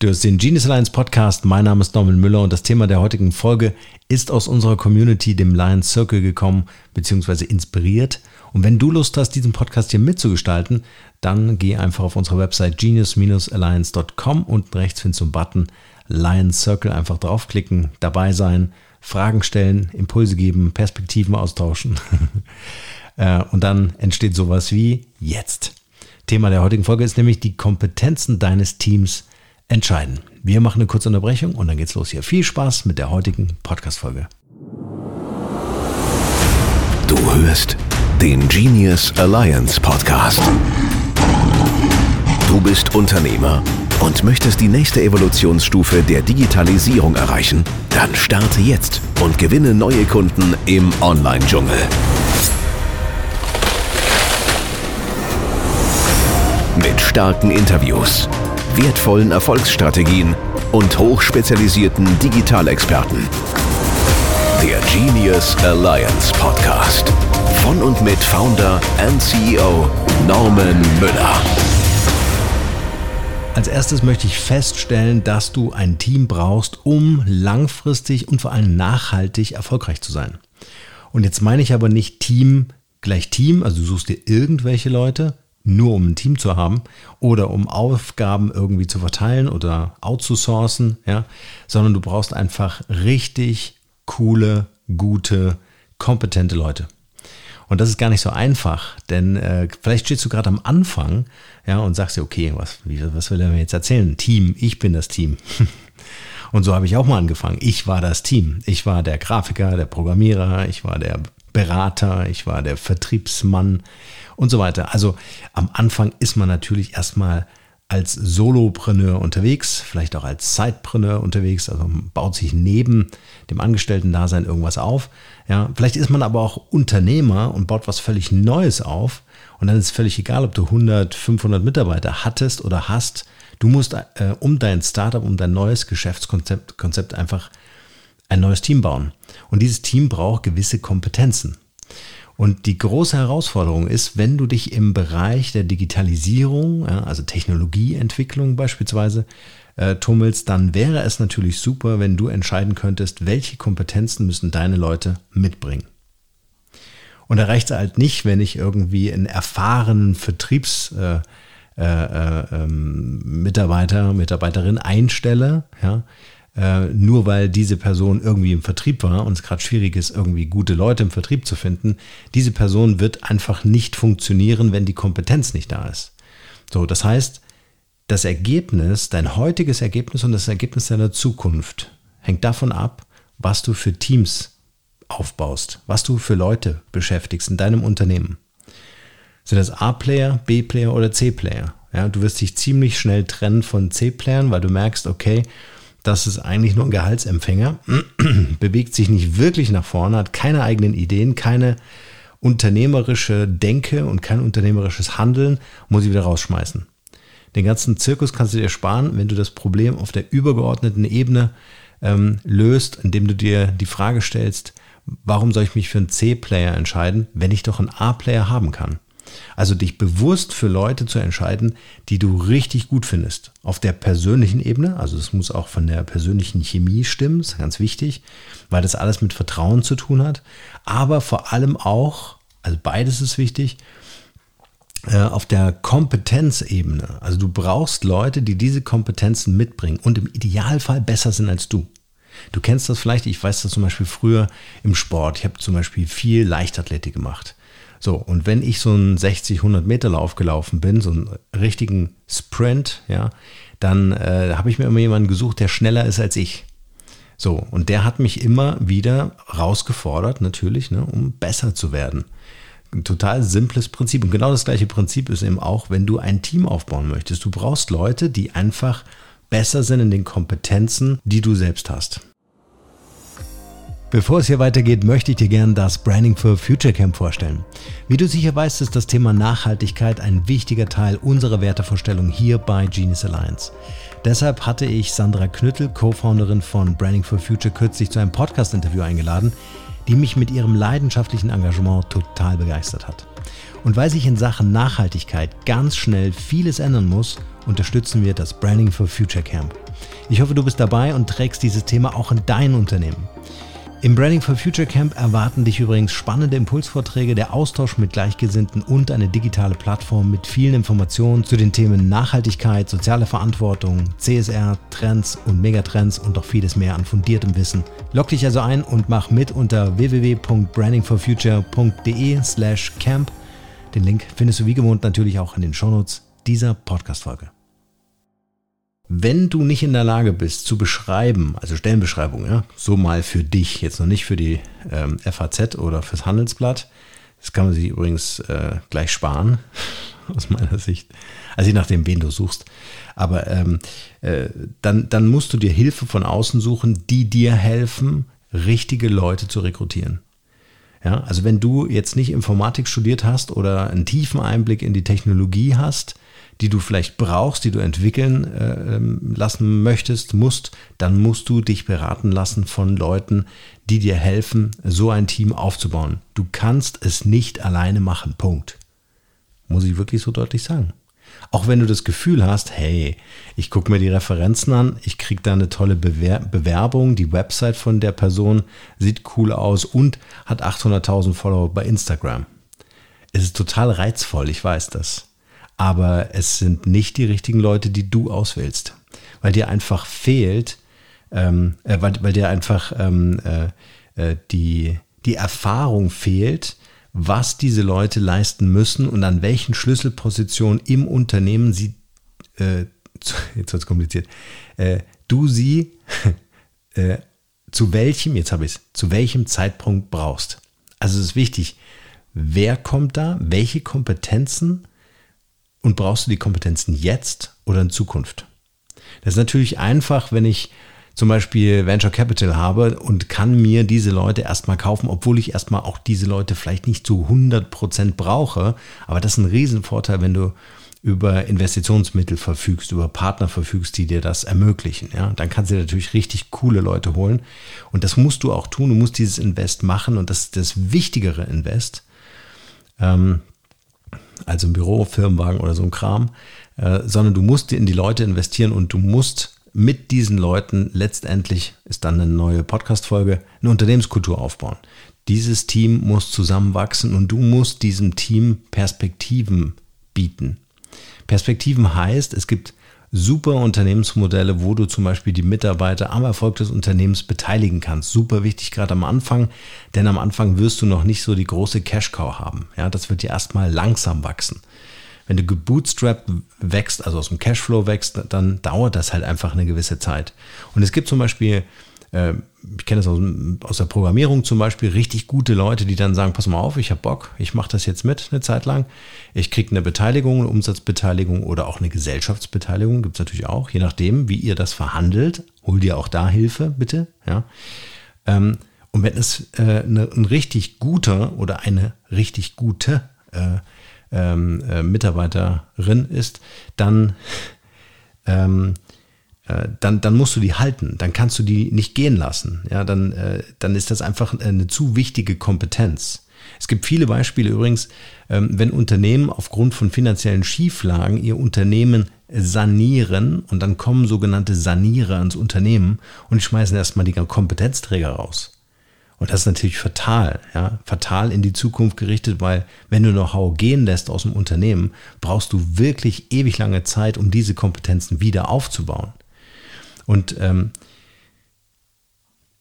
Du hast den Genius Alliance Podcast. Mein Name ist Norman Müller und das Thema der heutigen Folge ist aus unserer Community, dem Lions Circle, gekommen, beziehungsweise inspiriert. Und wenn du Lust hast, diesen Podcast hier mitzugestalten, dann geh einfach auf unsere Website genius-alliance.com. und rechts findest du einen Button Lions Circle. Einfach draufklicken, dabei sein, Fragen stellen, Impulse geben, Perspektiven austauschen. Äh, und dann entsteht sowas wie jetzt. Thema der heutigen Folge ist nämlich die Kompetenzen deines Teams entscheiden. Wir machen eine kurze Unterbrechung und dann geht's los hier. Viel Spaß mit der heutigen Podcast-Folge. Du hörst den Genius Alliance Podcast. Du bist Unternehmer und möchtest die nächste Evolutionsstufe der Digitalisierung erreichen? Dann starte jetzt und gewinne neue Kunden im Online-Dschungel. Mit starken Interviews wertvollen Erfolgsstrategien und hochspezialisierten Digitalexperten. Der Genius Alliance Podcast. Von und mit Founder and CEO Norman Müller. Als erstes möchte ich feststellen, dass du ein Team brauchst, um langfristig und vor allem nachhaltig erfolgreich zu sein. Und jetzt meine ich aber nicht Team gleich Team, also du suchst dir irgendwelche Leute, nur um ein Team zu haben oder um Aufgaben irgendwie zu verteilen oder outzusourcen, ja, sondern du brauchst einfach richtig coole, gute, kompetente Leute. Und das ist gar nicht so einfach, denn äh, vielleicht stehst du gerade am Anfang ja, und sagst dir, okay, was, was will er mir jetzt erzählen? Team, ich bin das Team. und so habe ich auch mal angefangen. Ich war das Team. Ich war der Grafiker, der Programmierer, ich war der Berater, ich war der Vertriebsmann und so weiter. Also am Anfang ist man natürlich erstmal als Solopreneur unterwegs, vielleicht auch als Sidepreneur unterwegs, also baut sich neben dem Angestellten-Dasein irgendwas auf. Ja, vielleicht ist man aber auch Unternehmer und baut was völlig Neues auf. Und dann ist völlig egal, ob du 100, 500 Mitarbeiter hattest oder hast. Du musst äh, um dein Startup, um dein neues Geschäftskonzept Konzept einfach ein neues Team bauen. Und dieses Team braucht gewisse Kompetenzen. Und die große Herausforderung ist, wenn du dich im Bereich der Digitalisierung, also Technologieentwicklung beispielsweise, äh, tummelst, dann wäre es natürlich super, wenn du entscheiden könntest, welche Kompetenzen müssen deine Leute mitbringen. Und da reicht es halt nicht, wenn ich irgendwie einen erfahrenen Vertriebsmitarbeiter, äh, äh, ähm, Mitarbeiter, Mitarbeiterin einstelle, ja, äh, nur weil diese Person irgendwie im Vertrieb war und es gerade schwierig ist, irgendwie gute Leute im Vertrieb zu finden, diese Person wird einfach nicht funktionieren, wenn die Kompetenz nicht da ist. So, das heißt, das Ergebnis, dein heutiges Ergebnis und das Ergebnis deiner Zukunft hängt davon ab, was du für Teams aufbaust, was du für Leute beschäftigst in deinem Unternehmen. Sind das A-Player, B-Player oder C-Player? Ja, du wirst dich ziemlich schnell trennen von C-Playern, weil du merkst, okay, das ist eigentlich nur ein Gehaltsempfänger, bewegt sich nicht wirklich nach vorne, hat keine eigenen Ideen, keine unternehmerische Denke und kein unternehmerisches Handeln, muss ich wieder rausschmeißen. Den ganzen Zirkus kannst du dir sparen, wenn du das Problem auf der übergeordneten Ebene ähm, löst, indem du dir die Frage stellst, warum soll ich mich für einen C-Player entscheiden, wenn ich doch einen A-Player haben kann? Also dich bewusst für Leute zu entscheiden, die du richtig gut findest. Auf der persönlichen Ebene, also es muss auch von der persönlichen Chemie stimmen, ist ganz wichtig, weil das alles mit Vertrauen zu tun hat. Aber vor allem auch, also beides ist wichtig, äh, auf der Kompetenzebene. Also du brauchst Leute, die diese Kompetenzen mitbringen und im Idealfall besser sind als du. Du kennst das vielleicht, ich weiß das zum Beispiel früher im Sport. Ich habe zum Beispiel viel Leichtathletik gemacht. So, und wenn ich so einen 60, 100 Meter Lauf gelaufen bin, so einen richtigen Sprint, ja, dann äh, habe ich mir immer jemanden gesucht, der schneller ist als ich. So, und der hat mich immer wieder rausgefordert, natürlich, ne, um besser zu werden. Ein total simples Prinzip. Und genau das gleiche Prinzip ist eben auch, wenn du ein Team aufbauen möchtest. Du brauchst Leute, die einfach besser sind in den Kompetenzen, die du selbst hast. Bevor es hier weitergeht, möchte ich dir gerne das Branding for Future Camp vorstellen. Wie du sicher weißt, ist das Thema Nachhaltigkeit ein wichtiger Teil unserer Wertevorstellung hier bei Genius Alliance. Deshalb hatte ich Sandra Knüttel, Co-Founderin von Branding for Future, kürzlich zu einem Podcast-Interview eingeladen, die mich mit ihrem leidenschaftlichen Engagement total begeistert hat. Und weil sich in Sachen Nachhaltigkeit ganz schnell vieles ändern muss unterstützen wir das Branding for Future Camp. Ich hoffe, du bist dabei und trägst dieses Thema auch in dein Unternehmen. Im Branding for Future Camp erwarten dich übrigens spannende Impulsvorträge, der Austausch mit Gleichgesinnten und eine digitale Plattform mit vielen Informationen zu den Themen Nachhaltigkeit, soziale Verantwortung, CSR, Trends und Megatrends und noch vieles mehr an fundiertem Wissen. Log dich also ein und mach mit unter www.brandingforfuture.de slash camp. Den Link findest du wie gewohnt natürlich auch in den Shownotes dieser Podcast-Folge. Wenn du nicht in der Lage bist zu beschreiben, also Stellenbeschreibung, ja, so mal für dich, jetzt noch nicht für die ähm, FAZ oder fürs Handelsblatt, das kann man sich übrigens äh, gleich sparen, aus meiner Sicht. Also je nachdem, wen du suchst. Aber ähm, äh, dann, dann musst du dir Hilfe von außen suchen, die dir helfen, richtige Leute zu rekrutieren. Ja, also wenn du jetzt nicht Informatik studiert hast oder einen tiefen Einblick in die Technologie hast, die du vielleicht brauchst, die du entwickeln äh, ähm, lassen möchtest, musst, dann musst du dich beraten lassen von Leuten, die dir helfen, so ein Team aufzubauen. Du kannst es nicht alleine machen. Punkt. Muss ich wirklich so deutlich sagen. Auch wenn du das Gefühl hast, hey, ich gucke mir die Referenzen an, ich kriege da eine tolle Bewer Bewerbung, die Website von der Person sieht cool aus und hat 800.000 Follower bei Instagram. Es ist total reizvoll, ich weiß das aber es sind nicht die richtigen Leute, die du auswählst, weil dir einfach fehlt, ähm, äh, weil, weil dir einfach ähm, äh, äh, die, die Erfahrung fehlt, was diese Leute leisten müssen und an welchen Schlüsselpositionen im Unternehmen sie, äh, jetzt wird es kompliziert, äh, du sie äh, zu welchem, jetzt habe ich es, zu welchem Zeitpunkt brauchst. Also es ist wichtig, wer kommt da, welche Kompetenzen und brauchst du die Kompetenzen jetzt oder in Zukunft? Das ist natürlich einfach, wenn ich zum Beispiel Venture Capital habe und kann mir diese Leute erstmal kaufen, obwohl ich erstmal auch diese Leute vielleicht nicht zu 100 Prozent brauche. Aber das ist ein Riesenvorteil, wenn du über Investitionsmittel verfügst, über Partner verfügst, die dir das ermöglichen. Ja, dann kannst du natürlich richtig coole Leute holen. Und das musst du auch tun. Du musst dieses Invest machen und das ist das wichtigere Invest. Ähm, also ein Büro, Firmenwagen oder so ein Kram, äh, sondern du musst in die Leute investieren und du musst mit diesen Leuten letztendlich, ist dann eine neue Podcast-Folge, eine Unternehmenskultur aufbauen. Dieses Team muss zusammenwachsen und du musst diesem Team Perspektiven bieten. Perspektiven heißt, es gibt super Unternehmensmodelle, wo du zum Beispiel die Mitarbeiter am Erfolg des Unternehmens beteiligen kannst. Super wichtig gerade am Anfang, denn am Anfang wirst du noch nicht so die große Cash-Cow haben. Ja, das wird dir erstmal langsam wachsen. Wenn du gebootstrapped wächst, also aus dem Cashflow wächst, dann dauert das halt einfach eine gewisse Zeit. Und es gibt zum Beispiel ich kenne das aus, aus, der Programmierung zum Beispiel, richtig gute Leute, die dann sagen, pass mal auf, ich habe Bock, ich mache das jetzt mit eine Zeit lang. Ich kriege eine Beteiligung, eine Umsatzbeteiligung oder auch eine Gesellschaftsbeteiligung, gibt es natürlich auch, je nachdem, wie ihr das verhandelt. Hol dir auch da Hilfe, bitte. Ja. Ähm, und wenn es äh, eine, ein richtig guter oder eine richtig gute äh, ähm, äh, Mitarbeiterin ist, dann ähm, dann, dann musst du die halten, dann kannst du die nicht gehen lassen. Ja, dann, äh, dann ist das einfach eine zu wichtige Kompetenz. Es gibt viele Beispiele übrigens, ähm, wenn Unternehmen aufgrund von finanziellen Schieflagen ihr Unternehmen sanieren und dann kommen sogenannte Sanierer ins Unternehmen und schmeißen erstmal die Kompetenzträger raus. Und das ist natürlich fatal, ja, fatal in die Zukunft gerichtet, weil wenn du Know-how gehen lässt aus dem Unternehmen, brauchst du wirklich ewig lange Zeit, um diese Kompetenzen wieder aufzubauen. Und ähm,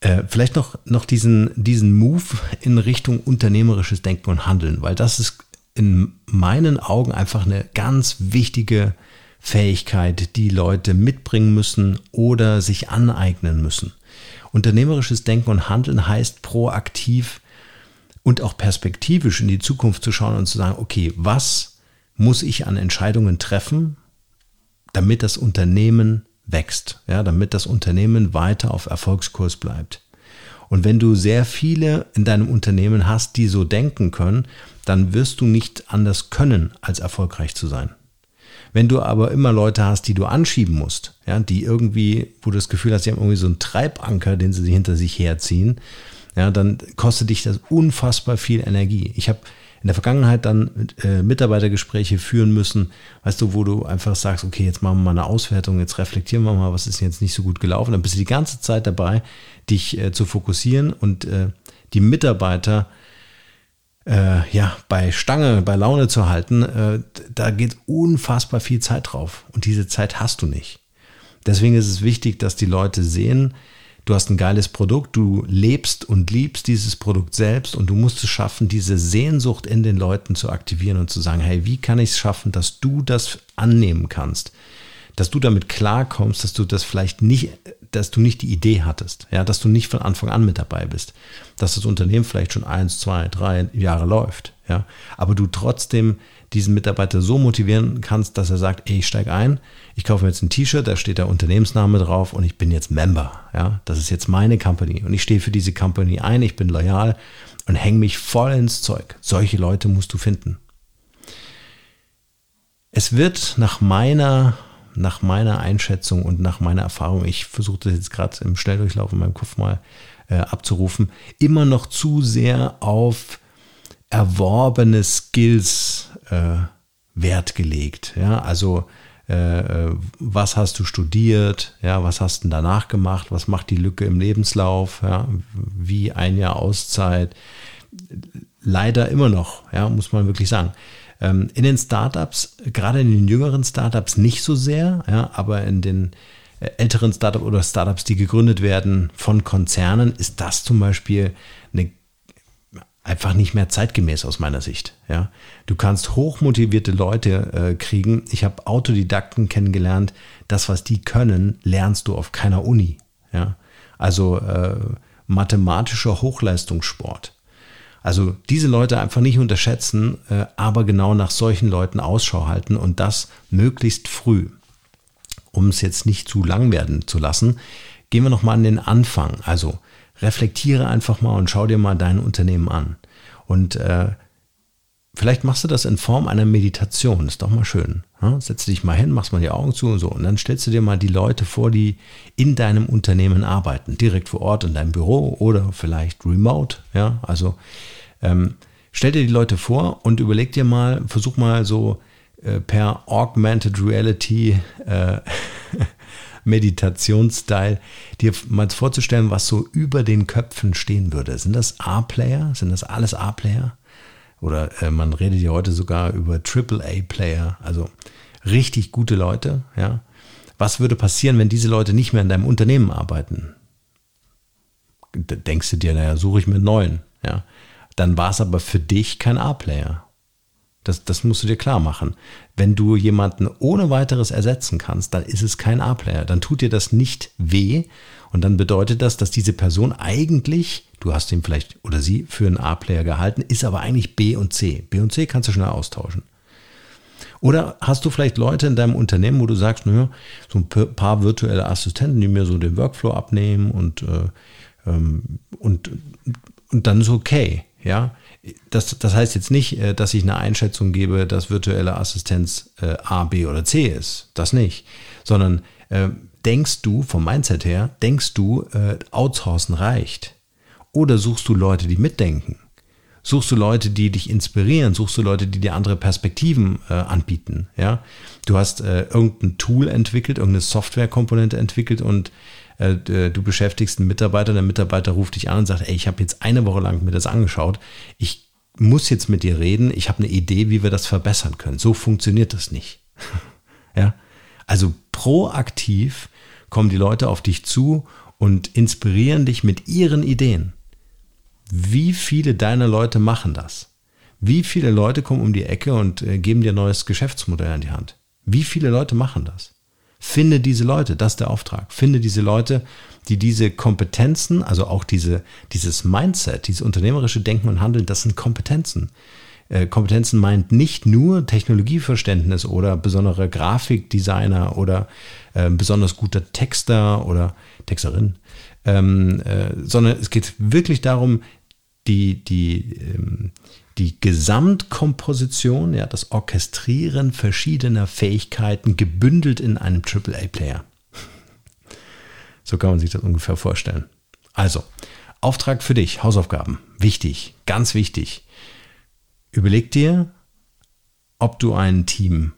äh, vielleicht noch, noch diesen, diesen Move in Richtung unternehmerisches Denken und Handeln, weil das ist in meinen Augen einfach eine ganz wichtige Fähigkeit, die Leute mitbringen müssen oder sich aneignen müssen. Unternehmerisches Denken und Handeln heißt proaktiv und auch perspektivisch in die Zukunft zu schauen und zu sagen, okay, was muss ich an Entscheidungen treffen, damit das Unternehmen wächst, ja, damit das Unternehmen weiter auf Erfolgskurs bleibt. Und wenn du sehr viele in deinem Unternehmen hast, die so denken können, dann wirst du nicht anders können, als erfolgreich zu sein. Wenn du aber immer Leute hast, die du anschieben musst, ja, die irgendwie, wo du das Gefühl hast, sie haben irgendwie so einen Treibanker, den sie hinter sich herziehen, ja, dann kostet dich das unfassbar viel Energie. Ich habe in der Vergangenheit dann äh, Mitarbeitergespräche führen müssen, weißt du, wo du einfach sagst, okay, jetzt machen wir mal eine Auswertung, jetzt reflektieren wir mal, was ist jetzt nicht so gut gelaufen. Dann bist du die ganze Zeit dabei, dich äh, zu fokussieren und äh, die Mitarbeiter äh, ja, bei Stange, bei Laune zu halten, äh, da geht unfassbar viel Zeit drauf. Und diese Zeit hast du nicht. Deswegen ist es wichtig, dass die Leute sehen, du hast ein geiles Produkt, du lebst und liebst dieses Produkt selbst und du musst es schaffen, diese Sehnsucht in den Leuten zu aktivieren und zu sagen, hey, wie kann ich es schaffen, dass du das annehmen kannst? Dass du damit klarkommst, dass du das vielleicht nicht, dass du nicht die Idee hattest, ja, dass du nicht von Anfang an mit dabei bist, dass das Unternehmen vielleicht schon eins, zwei, drei Jahre läuft, ja, aber du trotzdem diesen Mitarbeiter so motivieren kannst, dass er sagt, ey, ich steige ein, ich kaufe mir jetzt ein T-Shirt, da steht der Unternehmensname drauf und ich bin jetzt Member. Ja, das ist jetzt meine Company und ich stehe für diese Company ein, ich bin loyal und hänge mich voll ins Zeug. Solche Leute musst du finden. Es wird nach meiner, nach meiner Einschätzung und nach meiner Erfahrung, ich versuche das jetzt gerade im Schnelldurchlauf in meinem Kopf mal äh, abzurufen, immer noch zu sehr auf erworbene Skills äh, Wert gelegt. Ja, also äh, äh, was hast du studiert, ja, was hast du danach gemacht, was macht die Lücke im Lebenslauf, ja, wie ein Jahr Auszeit. Leider immer noch, ja, muss man wirklich sagen. Ähm, in den Startups, gerade in den jüngeren Startups nicht so sehr, ja, aber in den äh, älteren Startups oder Startups, die gegründet werden von Konzernen, ist das zum Beispiel eine einfach nicht mehr zeitgemäß aus meiner Sicht. Ja, du kannst hochmotivierte Leute äh, kriegen. Ich habe Autodidakten kennengelernt. Das, was die können, lernst du auf keiner Uni. Ja, also äh, mathematischer Hochleistungssport. Also diese Leute einfach nicht unterschätzen, äh, aber genau nach solchen Leuten Ausschau halten und das möglichst früh. Um es jetzt nicht zu lang werden zu lassen, gehen wir nochmal an den Anfang. Also reflektiere einfach mal und schau dir mal dein Unternehmen an. Und äh, vielleicht machst du das in Form einer Meditation, ist doch mal schön. Ja? Setz dich mal hin, machst mal die Augen zu und so. Und dann stellst du dir mal die Leute vor, die in deinem Unternehmen arbeiten, direkt vor Ort in deinem Büro oder vielleicht remote. Ja, also ähm, stell dir die Leute vor und überleg dir mal, versuch mal so äh, per Augmented Reality äh, Meditationsstyle, dir mal vorzustellen, was so über den Köpfen stehen würde. Sind das A-Player? Sind das alles A-Player? Oder äh, man redet ja heute sogar über Triple-A-Player, also richtig gute Leute, ja. Was würde passieren, wenn diese Leute nicht mehr in deinem Unternehmen arbeiten? Denkst du dir, naja, suche ich mir einen neuen, ja. Dann war es aber für dich kein A-Player. Das, das musst du dir klar machen. Wenn du jemanden ohne weiteres ersetzen kannst, dann ist es kein A-Player. Dann tut dir das nicht weh. Und dann bedeutet das, dass diese Person eigentlich, du hast ihn vielleicht oder sie für einen A-Player gehalten, ist aber eigentlich B und C. B und C kannst du schnell austauschen. Oder hast du vielleicht Leute in deinem Unternehmen, wo du sagst, naja, so ein paar virtuelle Assistenten, die mir so den Workflow abnehmen und, äh, ähm, und, und dann ist okay. Ja, das, das heißt jetzt nicht, äh, dass ich eine Einschätzung gebe, dass virtuelle Assistenz äh, A, B oder C ist. Das nicht. Sondern äh, denkst du, vom Mindset her, denkst du, outsourcen reicht? Oder suchst du Leute, die mitdenken? Suchst du Leute, die dich inspirieren? Suchst du Leute, die dir andere Perspektiven äh, anbieten? Ja, du hast äh, irgendein Tool entwickelt, irgendeine Softwarekomponente entwickelt und äh, du beschäftigst einen Mitarbeiter, der Mitarbeiter ruft dich an und sagt, ey, ich habe jetzt eine Woche lang mir das angeschaut, ich muss jetzt mit dir reden, ich habe eine Idee, wie wir das verbessern können. So funktioniert das nicht. ja, also proaktiv kommen die Leute auf dich zu und inspirieren dich mit ihren Ideen. Wie viele deiner Leute machen das? Wie viele Leute kommen um die Ecke und äh, geben dir ein neues Geschäftsmodell an die Hand? Wie viele Leute machen das? Finde diese Leute, das ist der Auftrag. Finde diese Leute, die diese Kompetenzen, also auch diese, dieses Mindset, dieses unternehmerische Denken und Handeln, das sind Kompetenzen. Äh, Kompetenzen meint nicht nur Technologieverständnis oder besondere Grafikdesigner oder äh, besonders guter Texter oder Texterin, ähm, äh, sondern es geht wirklich darum, die, die, ähm, die Gesamtkomposition, ja, das Orchestrieren verschiedener Fähigkeiten gebündelt in einem AAA-Player. So kann man sich das ungefähr vorstellen. Also, Auftrag für dich, Hausaufgaben. Wichtig, ganz wichtig. Überleg dir, ob du ein Team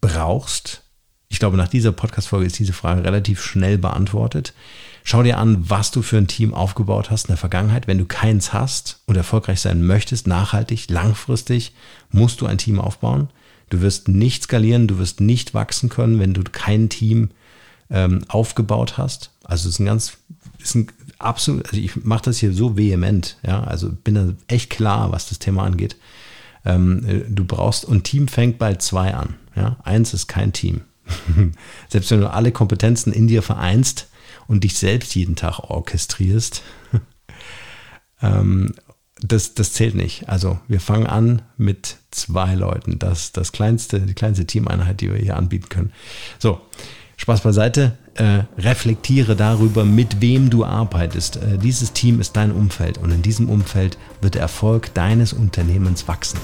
brauchst. Ich glaube, nach dieser Podcast-Folge ist diese Frage relativ schnell beantwortet. Schau dir an, was du für ein Team aufgebaut hast in der Vergangenheit. Wenn du keins hast und erfolgreich sein möchtest, nachhaltig, langfristig, musst du ein Team aufbauen. Du wirst nicht skalieren, du wirst nicht wachsen können, wenn du kein Team ähm, aufgebaut hast. Also es ist ein ganz, ist ein absolut, also ich mache das hier so vehement, ja, also bin da echt klar, was das Thema angeht. Ähm, äh, du brauchst, und Team fängt bei zwei an. Ja? Eins ist kein Team. Selbst wenn du alle Kompetenzen in dir vereinst und dich selbst jeden Tag orchestrierst, ähm, das, das zählt nicht. Also wir fangen an mit zwei Leuten. Das das kleinste, die kleinste Teameinheit, die wir hier anbieten können. So, Spaß beiseite. Äh, reflektiere darüber, mit wem du arbeitest. Äh, dieses Team ist dein Umfeld und in diesem Umfeld wird der Erfolg deines Unternehmens wachsen.